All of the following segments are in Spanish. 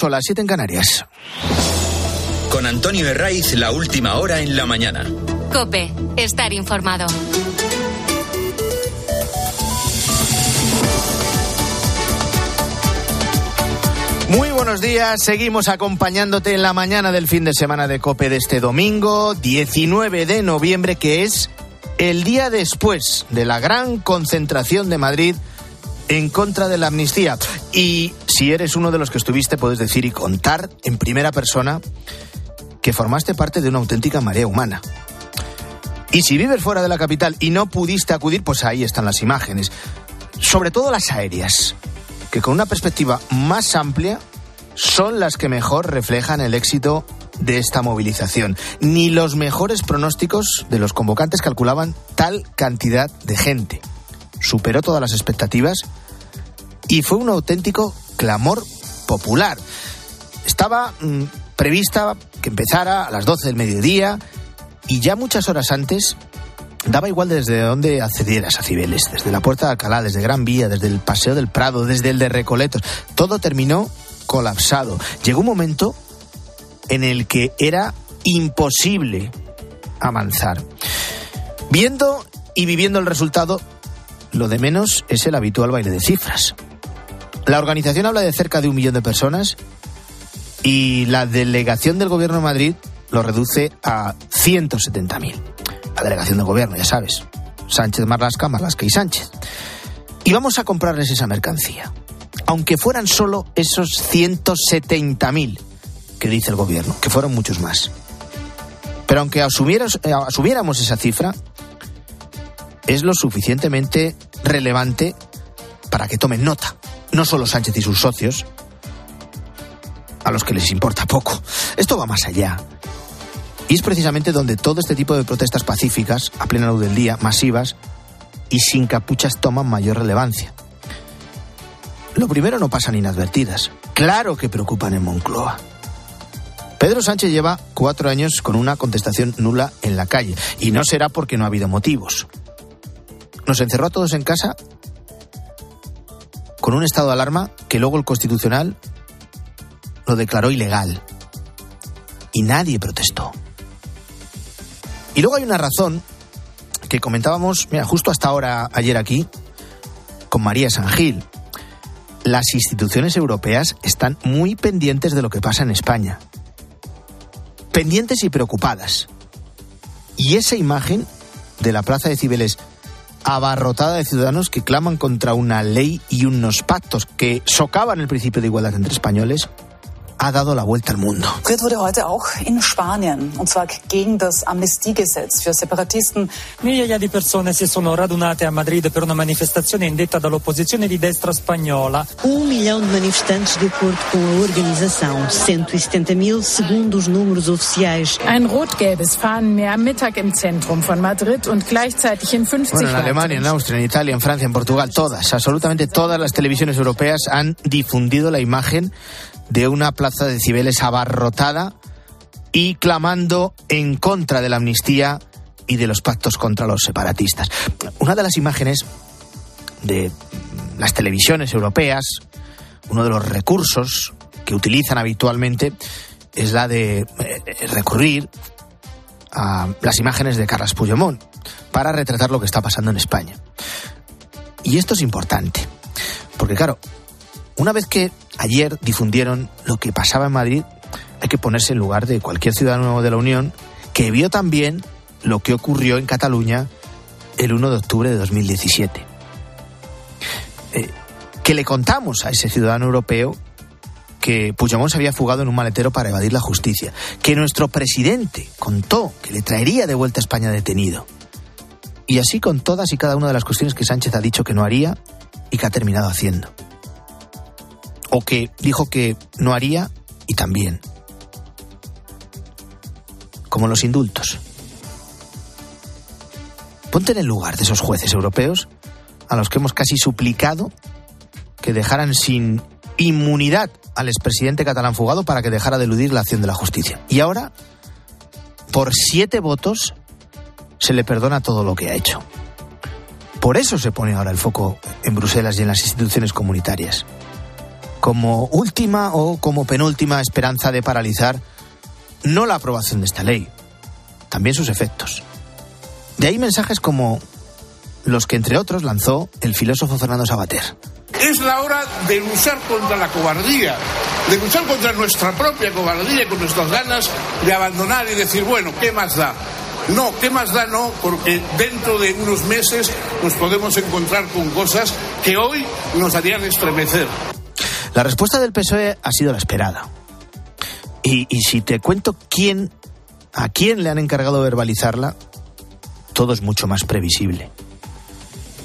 Son las 7 en Canarias. Con Antonio Herraiz, la última hora en la mañana. Cope, estar informado. Muy buenos días, seguimos acompañándote en la mañana del fin de semana de Cope de este domingo, 19 de noviembre, que es el día después de la gran concentración de Madrid en contra de la amnistía. Y si eres uno de los que estuviste, puedes decir y contar en primera persona que formaste parte de una auténtica marea humana. Y si vives fuera de la capital y no pudiste acudir, pues ahí están las imágenes. Sobre todo las aéreas que con una perspectiva más amplia son las que mejor reflejan el éxito de esta movilización. Ni los mejores pronósticos de los convocantes calculaban tal cantidad de gente. Superó todas las expectativas y fue un auténtico clamor popular. Estaba mm, prevista que empezara a las 12 del mediodía y ya muchas horas antes Daba igual desde donde accedieras a Cibeles, desde la Puerta de Alcalá, desde Gran Vía, desde el Paseo del Prado, desde el de Recoletos. Todo terminó colapsado. Llegó un momento en el que era imposible avanzar. Viendo y viviendo el resultado, lo de menos es el habitual baile de cifras. La organización habla de cerca de un millón de personas y la delegación del Gobierno de Madrid lo reduce a 170.000 la delegación de gobierno, ya sabes. Sánchez Marlasca, Marlasca y Sánchez. Y vamos a comprarles esa mercancía. Aunque fueran solo esos 170.000 que dice el gobierno, que fueron muchos más. Pero aunque eh, asumiéramos esa cifra, es lo suficientemente relevante para que tomen nota. No solo Sánchez y sus socios, a los que les importa poco. Esto va más allá. Y es precisamente donde todo este tipo de protestas pacíficas, a plena luz del día, masivas y sin capuchas, toman mayor relevancia. Lo primero no pasan inadvertidas. Claro que preocupan en Moncloa. Pedro Sánchez lleva cuatro años con una contestación nula en la calle, y no será porque no ha habido motivos. Nos encerró a todos en casa con un estado de alarma que luego el Constitucional lo declaró ilegal. Y nadie protestó. Y luego hay una razón que comentábamos, mira, justo hasta ahora, ayer aquí, con María Sangil. Las instituciones europeas están muy pendientes de lo que pasa en España. Pendientes y preocupadas. Y esa imagen de la Plaza de Cibeles abarrotada de ciudadanos que claman contra una ley y unos pactos que socavan el principio de igualdad entre españoles ha dado la vuelta al mundo. Geriert wurde heute auch in Spanien, und zwar gegen das Amnestiegesetz für Separatisten. Migliaia di persone si sono radunate a Madrid per una manifestazione indetta dall'opposizione di destra spagnola. Um milhão de manifestantes de acordo com a organização, 170 mil segundo os números oficiais. Ein rot-gelbes Fahnenmeer am Mittag im Zentrum von Madrid und gleichzeitig in 50 bueno, en Alemania, en Austria, en Italia, en Francia, en Portugal, todas, absolutamente todas las televisiones europeas han difundido la imagen de una plaza de Cibeles abarrotada y clamando en contra de la amnistía y de los pactos contra los separatistas. Una de las imágenes de las televisiones europeas, uno de los recursos que utilizan habitualmente es la de eh, recurrir a las imágenes de Carles Puigdemont para retratar lo que está pasando en España. Y esto es importante, porque claro, una vez que ayer difundieron lo que pasaba en Madrid, hay que ponerse en lugar de cualquier ciudadano de la Unión que vio también lo que ocurrió en Cataluña el 1 de octubre de 2017. Eh, que le contamos a ese ciudadano europeo que Puigdemont se había fugado en un maletero para evadir la justicia, que nuestro presidente contó que le traería de vuelta a España detenido. Y así con todas y cada una de las cuestiones que Sánchez ha dicho que no haría y que ha terminado haciendo o que dijo que no haría y también. Como los indultos. Ponte en el lugar de esos jueces europeos a los que hemos casi suplicado que dejaran sin inmunidad al expresidente catalán fugado para que dejara de eludir la acción de la justicia. Y ahora, por siete votos, se le perdona todo lo que ha hecho. Por eso se pone ahora el foco en Bruselas y en las instituciones comunitarias como última o como penúltima esperanza de paralizar no la aprobación de esta ley, también sus efectos. De ahí mensajes como los que, entre otros, lanzó el filósofo Fernando Sabater. Es la hora de luchar contra la cobardía, de luchar contra nuestra propia cobardía, con nuestras ganas de abandonar y decir, bueno, ¿qué más da? No, ¿qué más da? No, porque dentro de unos meses nos podemos encontrar con cosas que hoy nos harían estremecer. La respuesta del PSOE ha sido la esperada. Y, si te cuento quién, a quién le han encargado verbalizarla, todo es mucho más previsible.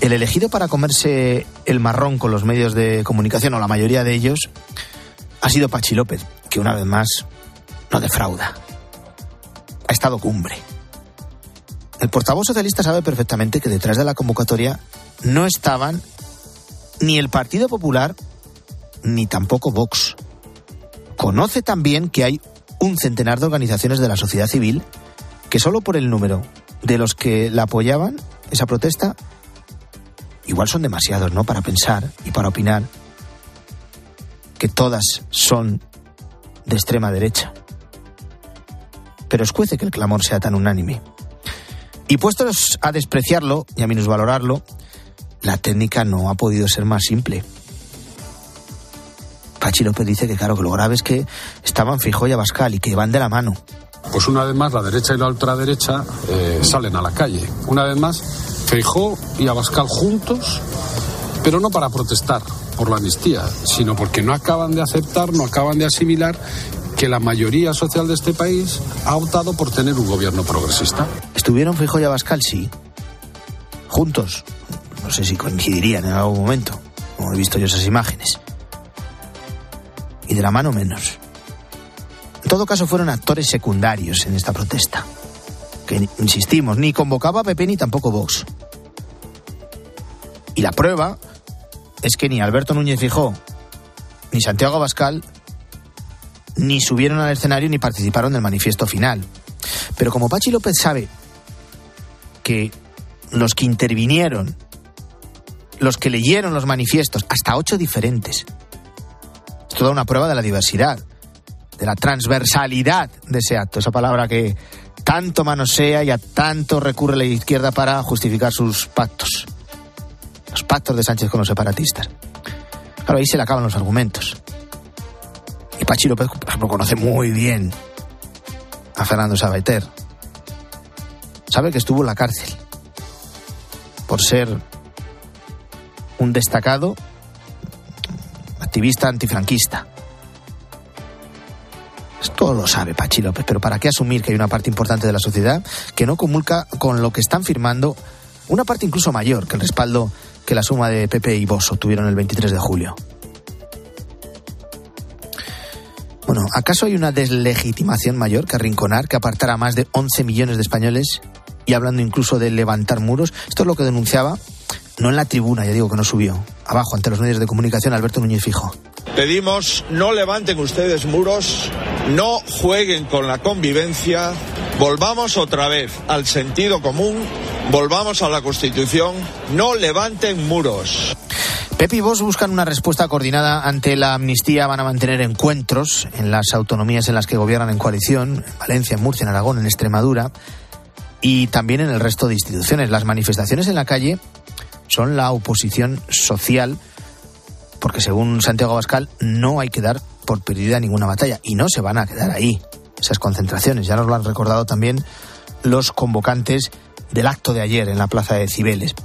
El elegido para comerse el marrón con los medios de comunicación, o la mayoría de ellos, ha sido Pachi López, que una vez más no defrauda. Ha estado cumbre. El portavoz socialista sabe perfectamente que detrás de la convocatoria no estaban ni el Partido Popular ni tampoco Vox. Conoce también que hay un centenar de organizaciones de la sociedad civil que solo por el número de los que la apoyaban, esa protesta, igual son demasiados, ¿no? Para pensar y para opinar que todas son de extrema derecha. Pero escuece que el clamor sea tan unánime. Y puestos a despreciarlo y a minusvalorarlo, la técnica no ha podido ser más simple. Pachi López dice que claro, que lo grave es que estaban Fijo y Abascal y que van de la mano. Pues una vez más la derecha y la ultraderecha eh, salen a la calle. Una vez más, Feijó y Abascal juntos, pero no para protestar por la amnistía, sino porque no acaban de aceptar, no acaban de asimilar que la mayoría social de este país ha optado por tener un gobierno progresista. ¿Estuvieron Fijo y Abascal? Sí. Juntos. No sé si coincidirían en algún momento, como he visto yo esas imágenes. Y de la mano menos. En todo caso, fueron actores secundarios en esta protesta. Que, insistimos, ni convocaba a PP ni tampoco Vox. Y la prueba es que ni Alberto Núñez Fijó ni Santiago Abascal ni subieron al escenario ni participaron del manifiesto final. Pero como Pachi López sabe que los que intervinieron, los que leyeron los manifiestos, hasta ocho diferentes, es toda una prueba de la diversidad, de la transversalidad de ese acto, esa palabra que tanto manosea y a tanto recurre la izquierda para justificar sus pactos. Los pactos de Sánchez con los separatistas. Claro, ahí se le acaban los argumentos. Y Pachi López, por ejemplo, conoce muy bien a Fernando Sabater. Sabe que estuvo en la cárcel por ser un destacado activista antifranquista. Esto lo sabe Pachi López, pero ¿para qué asumir que hay una parte importante de la sociedad que no comulca con lo que están firmando? Una parte incluso mayor que el respaldo que la suma de Pepe y Bosch obtuvieron el 23 de julio. Bueno, ¿acaso hay una deslegitimación mayor que arrinconar, que apartar a más de 11 millones de españoles y hablando incluso de levantar muros? Esto es lo que denunciaba, no en la tribuna, ya digo que no subió, abajo ante los medios de comunicación Alberto Núñez Fijo. Pedimos no levanten ustedes muros, no jueguen con la convivencia, volvamos otra vez al sentido común, volvamos a la Constitución, no levanten muros. Pepe y vos buscan una respuesta coordinada ante la amnistía. Van a mantener encuentros en las autonomías en las que gobiernan en coalición, en Valencia, en Murcia, en Aragón, en Extremadura y también en el resto de instituciones. Las manifestaciones en la calle son la oposición social porque según Santiago Abascal no hay que dar por perdida ninguna batalla y no se van a quedar ahí esas concentraciones. Ya nos lo han recordado también los convocantes del acto de ayer en la plaza de Cibeles.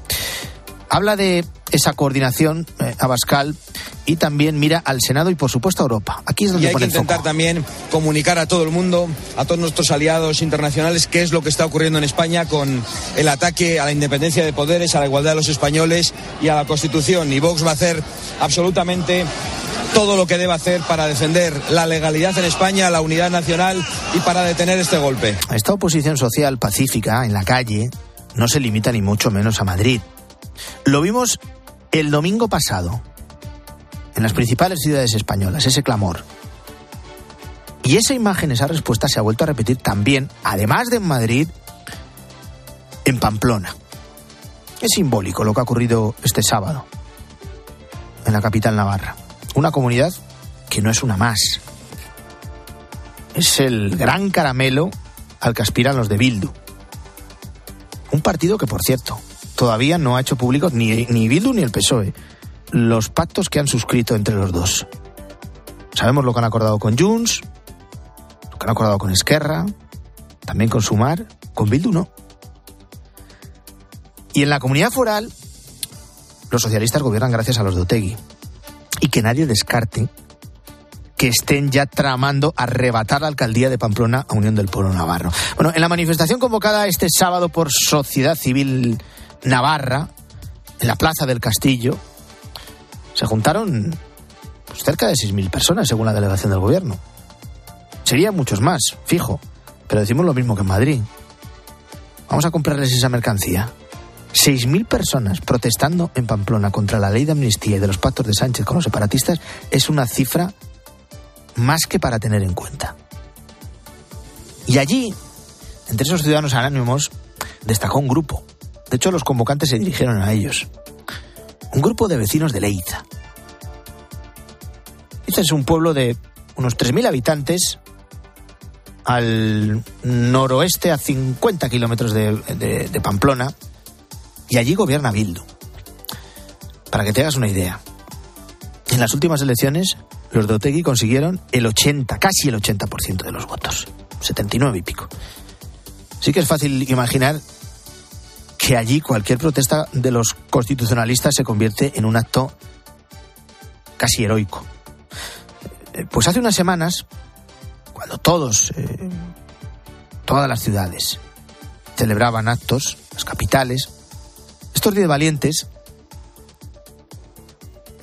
Habla de esa coordinación, eh, Abascal, y también mira al Senado y, por supuesto, a Europa. Aquí es donde y hay pone que intentar foco. también comunicar a todo el mundo, a todos nuestros aliados internacionales, qué es lo que está ocurriendo en España con el ataque a la independencia de poderes, a la igualdad de los españoles y a la Constitución. Y Vox va a hacer absolutamente todo lo que debe hacer para defender la legalidad en España, la unidad nacional y para detener este golpe. Esta oposición social pacífica en la calle no se limita ni mucho menos a Madrid. Lo vimos el domingo pasado en las principales ciudades españolas, ese clamor. Y esa imagen, esa respuesta se ha vuelto a repetir también, además de en Madrid, en Pamplona. Es simbólico lo que ha ocurrido este sábado en la capital navarra. una comunidad que no es una más. Es el gran caramelo al que aspiran los de Bildu. Un partido que, por cierto, todavía no ha hecho público ni, ni Bildu ni el PSOE los pactos que han suscrito entre los dos. Sabemos lo que han acordado con Junts, lo que han acordado con Esquerra, también con Sumar, con Bildu no. Y en la comunidad foral, los socialistas gobiernan gracias a los de Otegui. Y que nadie descarte que estén ya tramando arrebatar la alcaldía de Pamplona a Unión del Pueblo Navarro. Bueno, en la manifestación convocada este sábado por Sociedad Civil Navarra, en la Plaza del Castillo, se juntaron pues, cerca de 6.000 personas, según la delegación del gobierno. Serían muchos más, fijo, pero decimos lo mismo que en Madrid. Vamos a comprarles esa mercancía. 6.000 personas protestando en Pamplona contra la ley de amnistía y de los pactos de Sánchez con los separatistas es una cifra más que para tener en cuenta. Y allí, entre esos ciudadanos anónimos, destacó un grupo. De hecho, los convocantes se dirigieron a ellos. Un grupo de vecinos de Leiza. Este es un pueblo de unos 3.000 habitantes al noroeste, a 50 kilómetros de Pamplona, y allí gobierna Bildu. Para que te hagas una idea, en las últimas elecciones los de Otegui consiguieron el 80, casi el 80% de los votos, 79 y pico. Sí que es fácil imaginar que allí cualquier protesta de los constitucionalistas se convierte en un acto casi heroico. Eh, Pues hace unas semanas, cuando todos, eh, todas las ciudades celebraban actos, las capitales, estos diez valientes,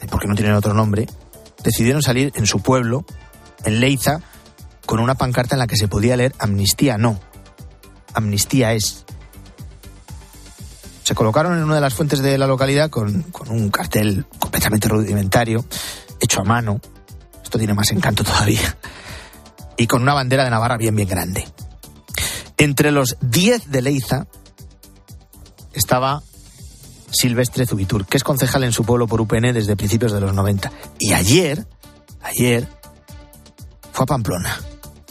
eh, porque no tienen otro nombre, decidieron salir en su pueblo, en Leiza, con una pancarta en la que se podía leer amnistía no. Amnistía es. Se colocaron en una de las fuentes de la localidad con, con un cartel completamente rudimentario, hecho a mano. Esto tiene más encanto todavía. Y con una bandera de Navarra bien, bien grande. Entre los 10 de Leiza estaba Silvestre Zubitur, que es concejal en su pueblo por UPN desde principios de los 90. Y ayer, ayer, fue a Pamplona.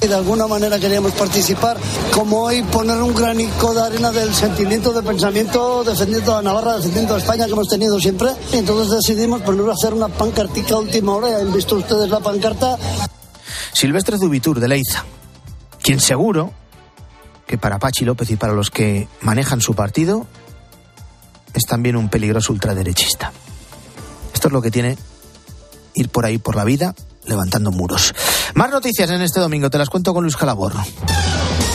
De alguna manera queríamos participar, como hoy poner un granico de arena del sentimiento de pensamiento defendiendo a Navarra, defendiendo a España que hemos tenido siempre. Entonces decidimos poner a hacer una pancartica a última hora. Han visto ustedes la pancarta. Silvestre Zubitur de Leiza, quien seguro que para Pachi López y para los que manejan su partido es también un peligroso ultraderechista. Esto es lo que tiene ir por ahí por la vida levantando muros. Más noticias en este domingo, te las cuento con Luis Calaborro.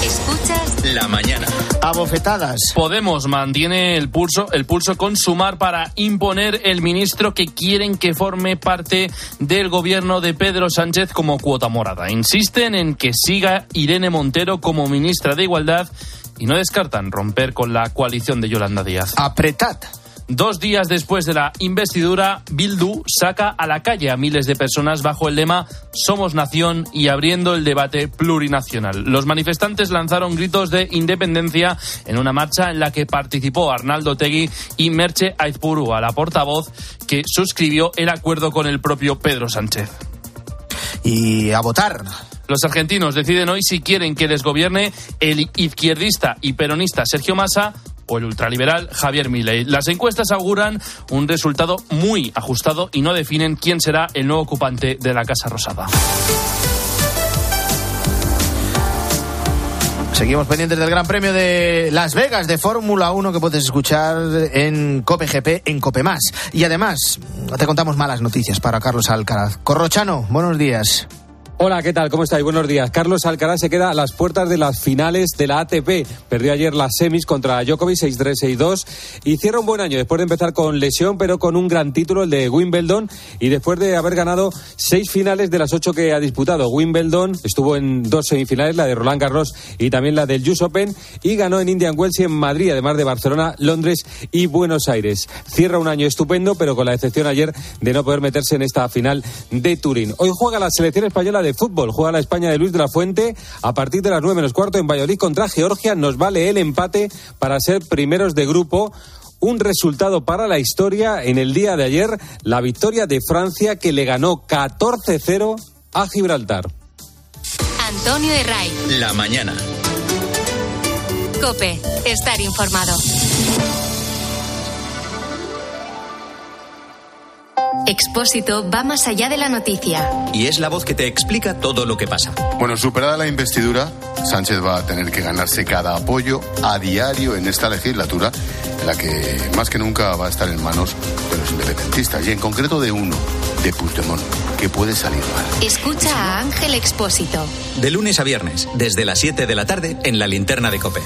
Escuchas La mañana. Abofetadas. Podemos mantiene el pulso, el pulso con sumar para imponer el ministro que quieren que forme parte del gobierno de Pedro Sánchez como cuota morada. Insisten en que siga Irene Montero como ministra de Igualdad y no descartan romper con la coalición de Yolanda Díaz. Apretad. Dos días después de la investidura, Bildu saca a la calle a miles de personas bajo el lema Somos Nación y abriendo el debate plurinacional. Los manifestantes lanzaron gritos de independencia en una marcha en la que participó Arnaldo Tegui y Merche Aizpuru, a la portavoz que suscribió el acuerdo con el propio Pedro Sánchez. Y a votar. Los argentinos deciden hoy si quieren que les gobierne el izquierdista y peronista Sergio Massa o el ultraliberal Javier Milei. Las encuestas auguran un resultado muy ajustado y no definen quién será el nuevo ocupante de la Casa Rosada. Seguimos pendientes del Gran Premio de Las Vegas de Fórmula 1 que puedes escuchar en Cope GP, en Cope Más. Y además, te contamos malas noticias para Carlos Alcaraz. Corrochano, buenos días. Hola, ¿qué tal? ¿Cómo estáis? Buenos días. Carlos Alcaraz se queda a las puertas de las finales de la ATP. Perdió ayer las semis contra Djokovic 6-3, 6-2 y cierra un buen año después de empezar con lesión, pero con un gran título, el de Wimbledon, y después de haber ganado seis finales de las ocho que ha disputado. Wimbledon estuvo en dos semifinales, la de Roland Garros y también la del US Open, y ganó en Indian Wells y en Madrid, además de Barcelona, Londres y Buenos Aires. Cierra un año estupendo, pero con la excepción ayer de no poder meterse en esta final de Turín. Hoy juega la selección española de fútbol. Juega la España de Luis de la Fuente a partir de las nueve menos cuarto en Valladolid contra Georgia. Nos vale el empate para ser primeros de grupo un resultado para la historia en el día de ayer, la victoria de Francia que le ganó 14-0 a Gibraltar. Antonio Herray. La mañana. Cope, estar informado. Expósito va más allá de la noticia. Y es la voz que te explica todo lo que pasa. Bueno, superada la investidura, Sánchez va a tener que ganarse cada apoyo a diario en esta legislatura, en la que más que nunca va a estar en manos de los independentistas, y en concreto de uno, de Puigdemont, que puede salir mal. Escucha a Ángel Expósito. De lunes a viernes, desde las 7 de la tarde, en la linterna de Cope.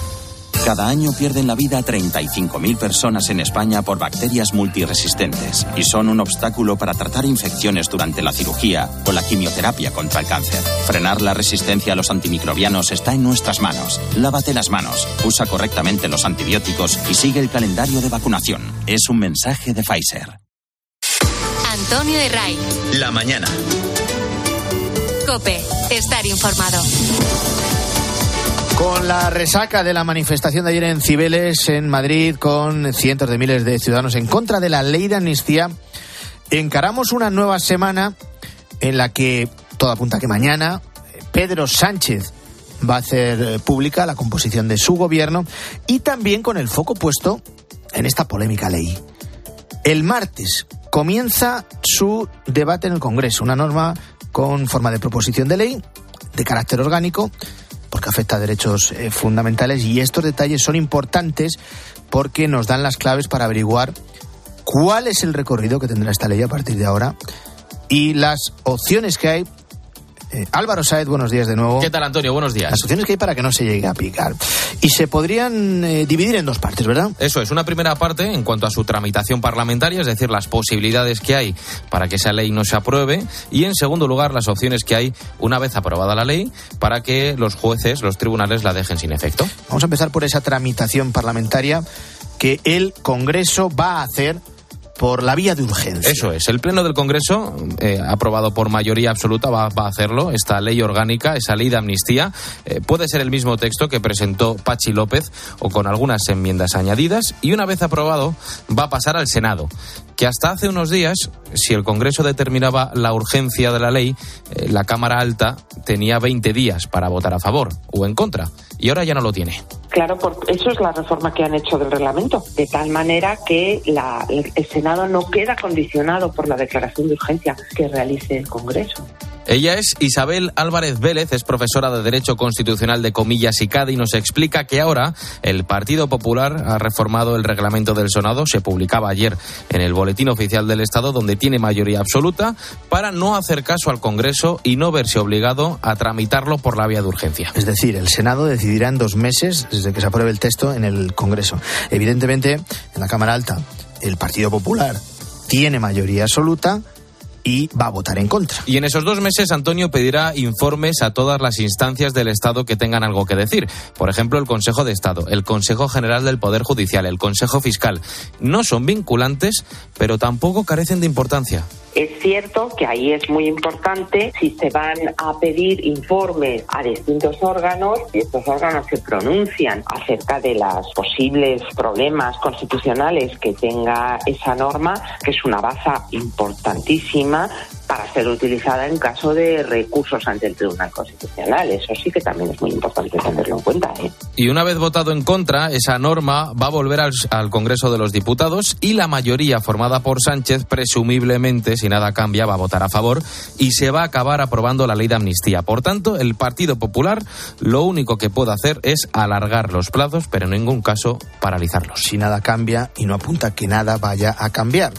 Cada año pierden la vida 35.000 personas en España por bacterias multiresistentes y son un obstáculo para tratar infecciones durante la cirugía o la quimioterapia contra el cáncer. Frenar la resistencia a los antimicrobianos está en nuestras manos. Lávate las manos, usa correctamente los antibióticos y sigue el calendario de vacunación. Es un mensaje de Pfizer. Antonio Herray. La mañana. Cope, estar informado. Con la resaca de la manifestación de ayer en Cibeles, en Madrid, con cientos de miles de ciudadanos en contra de la ley de amnistía, encaramos una nueva semana en la que todo apunta que mañana Pedro Sánchez va a hacer eh, pública la composición de su gobierno y también con el foco puesto en esta polémica ley. El martes comienza su debate en el Congreso, una norma con forma de proposición de ley de carácter orgánico porque afecta a derechos eh, fundamentales y estos detalles son importantes porque nos dan las claves para averiguar cuál es el recorrido que tendrá esta ley a partir de ahora y las opciones que hay eh, Álvaro Saez, buenos días de nuevo. ¿Qué tal, Antonio? Buenos días. Las opciones que hay para que no se llegue a picar. Y se podrían eh, dividir en dos partes, ¿verdad? Eso es, una primera parte en cuanto a su tramitación parlamentaria, es decir, las posibilidades que hay para que esa ley no se apruebe. Y en segundo lugar, las opciones que hay una vez aprobada la ley para que los jueces, los tribunales la dejen sin efecto. Vamos a empezar por esa tramitación parlamentaria que el Congreso va a hacer por la vía de urgencia. Eso es. El Pleno del Congreso, eh, aprobado por mayoría absoluta, va, va, a hacerlo. Esta ley orgánica, esa ley de amnistía, eh, puede ser el mismo texto que presentó Pachi López o con algunas enmiendas añadidas. Y una vez aprobado, va a pasar al Senado que hasta hace unos días, si el Congreso determinaba la urgencia de la ley, eh, la Cámara Alta tenía 20 días para votar a favor o en contra, y ahora ya no lo tiene. Claro, porque eso es la reforma que han hecho del reglamento, de tal manera que la, el Senado no queda condicionado por la declaración de urgencia que realice el Congreso. Ella es Isabel Álvarez Vélez, es profesora de Derecho Constitucional de Comillas y CADE y nos explica que ahora el Partido Popular ha reformado el reglamento del Senado, se publicaba ayer en el Boletín Oficial del Estado, donde tiene mayoría absoluta, para no hacer caso al Congreso y no verse obligado a tramitarlo por la vía de urgencia. Es decir, el Senado decidirá en dos meses desde que se apruebe el texto en el Congreso. Evidentemente, en la Cámara Alta, el Partido Popular tiene mayoría absoluta y va a votar en contra. Y en esos dos meses, Antonio pedirá informes a todas las instancias del Estado que tengan algo que decir. Por ejemplo, el Consejo de Estado, el Consejo General del Poder Judicial, el Consejo Fiscal. No son vinculantes, pero tampoco carecen de importancia. Es cierto que ahí es muy importante si se van a pedir informes a distintos órganos y estos órganos se pronuncian acerca de los posibles problemas constitucionales que tenga esa norma, que es una baza importantísima para ser utilizada en caso de recursos ante el Tribunal Constitucional. Eso sí que también es muy importante tenerlo en cuenta. ¿eh? Y una vez votado en contra, esa norma va a volver al, al, Congreso de los Diputados y la mayoría formada por Sánchez, presumiblemente, si nada cambia, va a votar a favor y se va a acabar aprobando la ley de amnistía. Por tanto, el Partido Popular lo único que puede hacer es alargar los plazos, pero en ningún caso paralizarlos. Si nada cambia y no apunta que nada vaya a cambiar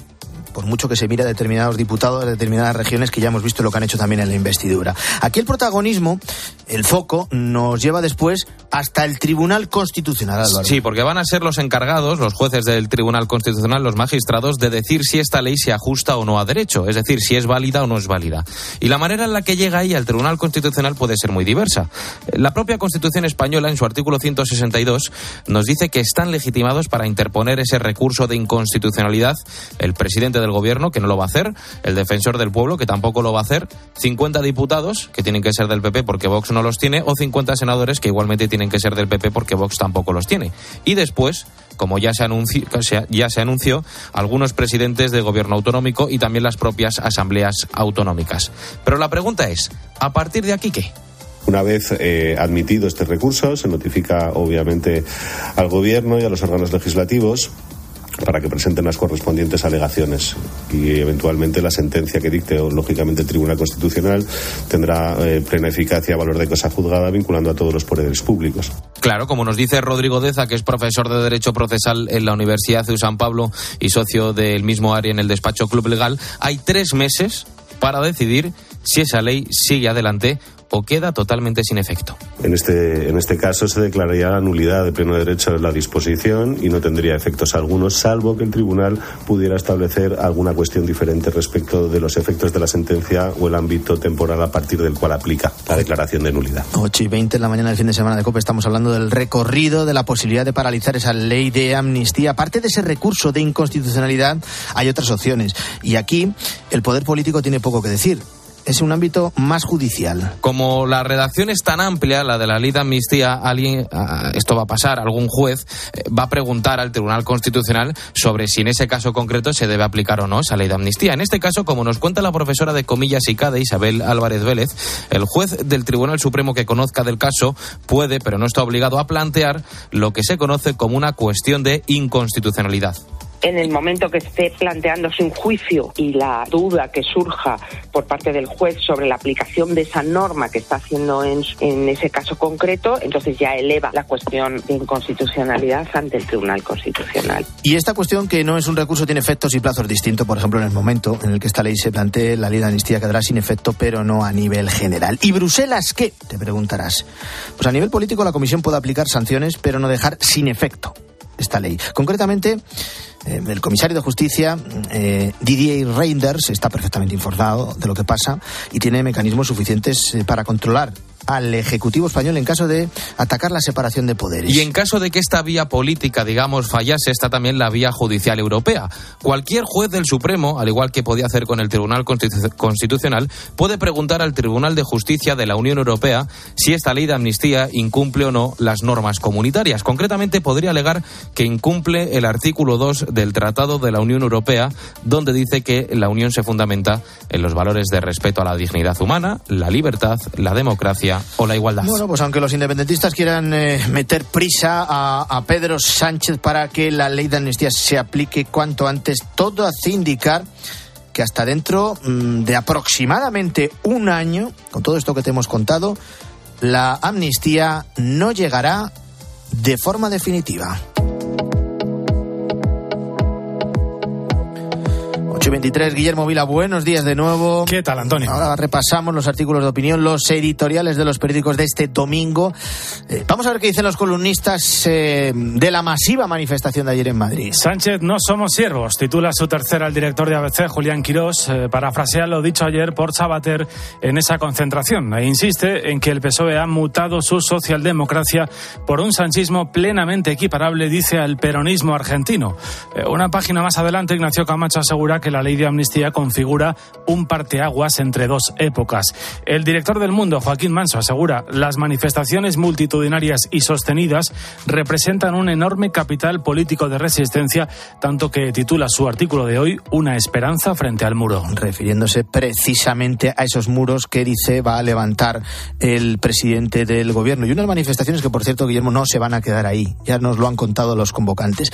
por mucho que se mire a determinados diputados de determinadas regiones que ya hemos visto lo que han hecho también en la investidura. Aquí el protagonismo, el foco, nos lleva después hasta el Tribunal Constitucional. Sí, porque van a ser los encargados, los jueces del Tribunal Constitucional, los magistrados, de decir si esta ley se ajusta o no a derecho, es decir, si es válida o no es válida. Y la manera en la que llega ahí al Tribunal Constitucional puede ser muy diversa. La propia Constitución española, en su artículo 162, nos dice que están legitimados para interponer ese recurso de inconstitucionalidad el presidente del gobierno, que no lo va a hacer, el defensor del pueblo, que tampoco lo va a hacer, 50 diputados, que tienen que ser del PP porque Vox no no los tiene o 50 senadores que igualmente tienen que ser del PP porque Vox tampoco los tiene. Y después, como ya se, anunció, ya se anunció, algunos presidentes de gobierno autonómico y también las propias asambleas autonómicas. Pero la pregunta es, ¿a partir de aquí qué? Una vez eh, admitido este recurso, se notifica obviamente al Gobierno y a los órganos legislativos para que presenten las correspondientes alegaciones y eventualmente la sentencia que dicte o lógicamente el Tribunal Constitucional tendrá eh, plena eficacia valor de cosa juzgada vinculando a todos los poderes públicos. Claro, como nos dice Rodrigo Deza, que es profesor de Derecho Procesal en la Universidad de San Pablo y socio del mismo área en el despacho Club Legal, hay tres meses para decidir si esa ley sigue adelante o queda totalmente sin efecto. En este, en este caso se declararía la nulidad de pleno derecho de la disposición y no tendría efectos algunos, salvo que el tribunal pudiera establecer alguna cuestión diferente respecto de los efectos de la sentencia o el ámbito temporal a partir del cual aplica la declaración de nulidad. 8 y 20 en la mañana del fin de semana de COPE estamos hablando del recorrido de la posibilidad de paralizar esa ley de amnistía. Aparte de ese recurso de inconstitucionalidad, hay otras opciones. Y aquí el poder político tiene poco que decir es un ámbito más judicial. Como la redacción es tan amplia, la de la ley de amnistía, alguien, ah, esto va a pasar, algún juez eh, va a preguntar al Tribunal Constitucional sobre si en ese caso concreto se debe aplicar o no esa ley de amnistía. En este caso, como nos cuenta la profesora de comillas y CADE, Isabel Álvarez Vélez, el juez del Tribunal Supremo que conozca del caso puede, pero no está obligado a plantear lo que se conoce como una cuestión de inconstitucionalidad en el momento que esté planteándose un juicio y la duda que surja por parte del juez sobre la aplicación de esa norma que está haciendo en, en, ese caso concreto, entonces ya eleva la cuestión de inconstitucionalidad ante el Tribunal Constitucional. Y esta cuestión que no es un recurso tiene efectos y plazos distintos, por ejemplo, en el momento en el que esta ley se plantee, la ley de amnistía quedará sin efecto, pero no a nivel general. ¿Y Bruselas qué? Te preguntarás. Pues a nivel político la Comisión puede aplicar sanciones, pero no dejar sin efecto esta ley. Concretamente, eh, el comisario de Justicia, eh, Didier Reinders, está perfectamente informado de lo que pasa y tiene mecanismos suficientes eh, para controlar al Ejecutivo español en caso de atacar la separación de poderes. Y en caso de que esta vía política, digamos, fallase, está también la vía judicial europea. Cualquier juez del Supremo, al igual que podía hacer con el Tribunal Constitucional, puede preguntar al Tribunal de Justicia de la Unión Europea si esta ley de amnistía incumple o no las normas comunitarias. Concretamente, podría alegar que incumple el artículo 2 del Tratado de la Unión Europea, donde dice que la Unión se fundamenta en los valores de respeto a la dignidad humana, la libertad, la democracia o la igualdad. Bueno, pues aunque los independentistas quieran eh, meter prisa a, Pedro Sánchez para que la ley de amnistía se aplique cuanto antes, todo hace indicar que hasta dentro mmm, de aproximadamente un año, con todo esto que te hemos contado, la amnistía no llegará de forma definitiva. 23, Guillermo Vila, buenos días de nuevo. ¿Qué tal, Antonio? Ahora repasamos los artículos de opinión, los editoriales de los periódicos de este domingo. Eh, vamos a ver qué dicen los columnistas eh, de la masiva manifestación de ayer en Madrid. Sánchez, no somos siervos, titula su tercera el director de ABC, Julián Quirós, eh, parafrasea lo dicho ayer por Sabater en esa concentración. E insiste en que el PSOE ha mutado su socialdemocracia por un sanchismo plenamente equiparable, dice, al peronismo argentino. Eh, una página más adelante, Ignacio Camacho asegura que la ley de amnistía configura un parteaguas entre dos épocas. El director del Mundo, Joaquín Manso, asegura las manifestaciones multitudinarias y sostenidas representan un enorme capital político de resistencia, tanto que titula su artículo de hoy Una esperanza frente al muro. Refiriéndose precisamente a esos muros que dice va a levantar el presidente del gobierno. Y unas manifestaciones que, por cierto, Guillermo, no se van a quedar ahí. Ya nos lo han contado los convocantes.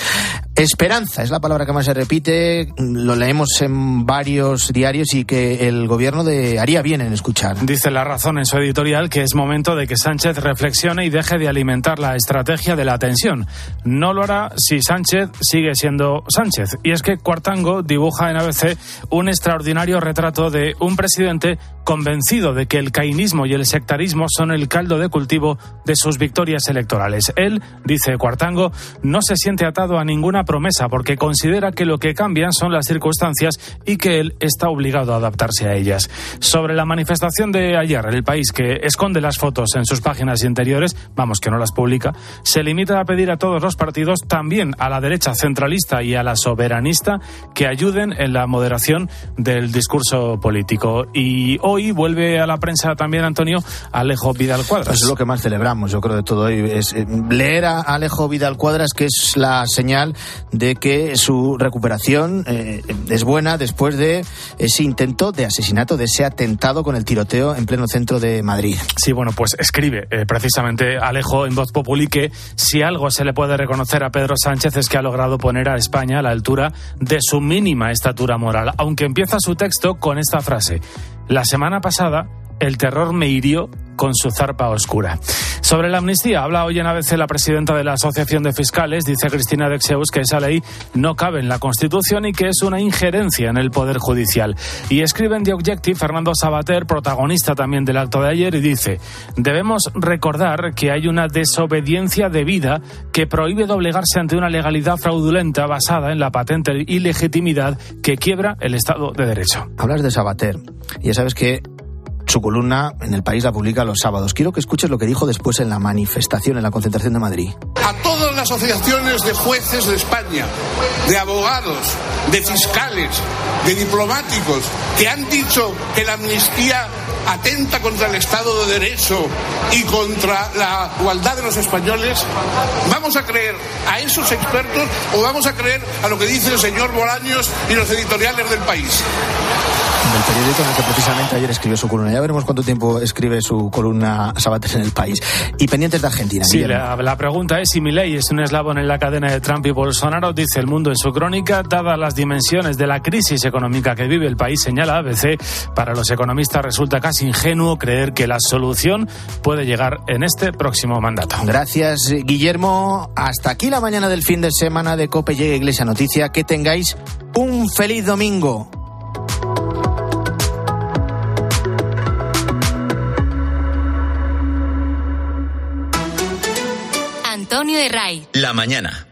Esperanza es la palabra que más se repite. Lo leemos en varios diarios y que el gobierno haría bien en escuchar. Dice La Razón en su editorial que es momento de que Sánchez reflexione y deje de alimentar la estrategia de la tensión. No lo hará si Sánchez sigue siendo Sánchez. Y es que Cuartango dibuja en ABC un extraordinario retrato de un presidente convencido de que el cainismo y el sectarismo son el caldo de cultivo de sus victorias electorales. Él, dice Cuartango, no se siente atado a ninguna promesa porque considera que lo que cambian son las circunstancias y que él está obligado a adaptarse a ellas. Sobre la manifestación de ayer, el país que esconde las fotos en sus páginas interiores, vamos que no las publica, se limita a pedir a todos los partidos, también a la derecha centralista y a la soberanista, que ayuden en la moderación del discurso político. Y hoy vuelve a la prensa también, Antonio, Alejo Vidal Cuadras. Eso es lo que más celebramos, yo creo, de todo hoy. Eh, leer a Alejo Vidal Cuadras, que es la señal de que su recuperación eh, es buena después de ese intento de asesinato, de ese atentado con el tiroteo en pleno centro de Madrid. Sí, bueno, pues escribe eh, precisamente Alejo en Voz Populi que si algo se le puede reconocer a Pedro Sánchez es que ha logrado poner a España a la altura de su mínima estatura moral, aunque empieza su texto con esta frase. La semana pasada el terror me hirió con su zarpa oscura. Sobre la amnistía, habla hoy en ABC la presidenta de la Asociación de Fiscales, dice Cristina Dexeus, que esa ley no cabe en la Constitución y que es una injerencia en el Poder Judicial. Y escribe en The Objective Fernando Sabater, protagonista también del acto de ayer, y dice, debemos recordar que hay una desobediencia debida que prohíbe doblegarse ante una legalidad fraudulenta basada en la patente ilegitimidad que quiebra el Estado de Derecho. Hablas de Sabater. Ya sabes que su columna en el país la publica los sábados. Quiero que escuches lo que dijo después en la manifestación, en la concentración de Madrid. A todas las asociaciones de jueces de España, de abogados, de fiscales, de diplomáticos, que han dicho que la amnistía atenta contra el Estado de Derecho y contra la igualdad de los españoles, ¿vamos a creer a esos expertos o vamos a creer a lo que dice el señor Bolaños y los editoriales del país? del periódico en el que precisamente ayer escribió su columna. Ya veremos cuánto tiempo escribe su columna Sabater en el país. Y pendientes de Argentina. Sí, la, la, pregunta es si Milei es un eslabón en la cadena de Trump y Bolsonaro, dice el mundo en su crónica, dadas las dimensiones de la crisis económica que vive el país, señala ABC, para los economistas resulta casi ingenuo creer que la solución puede llegar en este próximo mandato. Gracias, Guillermo. Hasta aquí la mañana del fin de semana de Cope Llega Iglesia Noticia. Que tengáis un feliz domingo. Antonio de Ray. La mañana.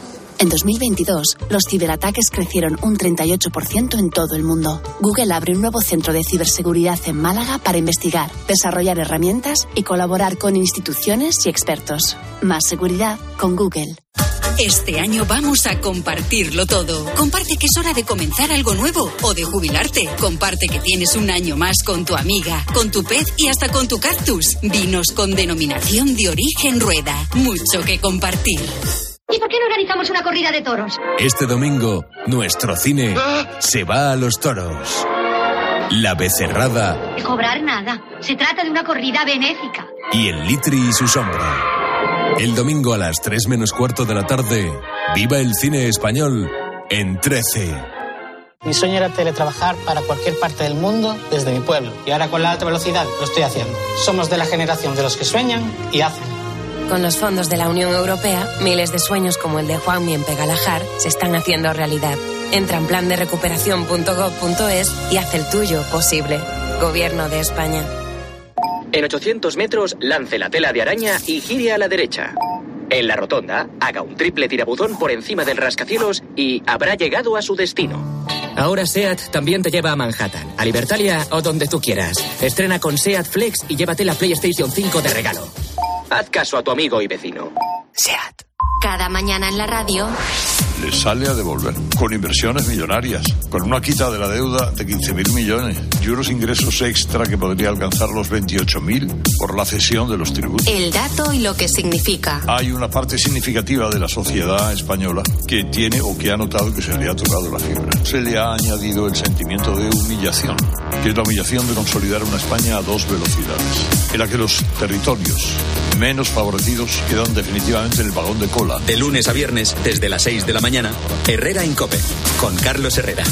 En 2022, los ciberataques crecieron un 38% en todo el mundo. Google abre un nuevo centro de ciberseguridad en Málaga para investigar, desarrollar herramientas y colaborar con instituciones y expertos. Más seguridad con Google. Este año vamos a compartirlo todo. Comparte que es hora de comenzar algo nuevo o de jubilarte. Comparte que tienes un año más con tu amiga, con tu pez y hasta con tu cactus. Vinos con denominación de origen rueda. Mucho que compartir. ¿Y por qué no organizamos una corrida de toros? Este domingo, nuestro cine se va a los toros. La Becerrada. De cobrar nada. Se trata de una corrida benéfica. Y el Litri y su sombra. El domingo a las 3 menos cuarto de la tarde, viva el cine español en 13. Mi sueño era teletrabajar para cualquier parte del mundo desde mi pueblo. Y ahora con la alta velocidad lo estoy haciendo. Somos de la generación de los que sueñan y hacen. Con los fondos de la Unión Europea, miles de sueños como el de Juanmi en Pegalajar se están haciendo realidad. Entra en plan de recuperación.gov.es y haz el tuyo posible. Gobierno de España. En 800 metros, lance la tela de araña y gire a la derecha. En la rotonda, haga un triple tirabuzón por encima del rascacielos y habrá llegado a su destino. Ahora SEAT también te lleva a Manhattan, a Libertalia o donde tú quieras. Estrena con SEAT Flex y llévate la PlayStation 5 de regalo. Haz caso a tu amigo y vecino. SEAT. Cada mañana en la radio. les sale a devolver, con inversiones millonarias, con una quita de la deuda de 15.000 millones y unos ingresos extra que podría alcanzar los 28.000 por la cesión de los tributos. El dato y lo que significa. Hay una parte significativa de la sociedad española que tiene o que ha notado que se le ha tocado la fibra. Se le ha añadido el sentimiento de humillación, que es la humillación de consolidar una España a dos velocidades, en la que los territorios menos favorecidos quedan definitivamente en el vagón de cola. De lunes a viernes, desde las 6 de la mañana, Herrera Incope, con Carlos Herrera.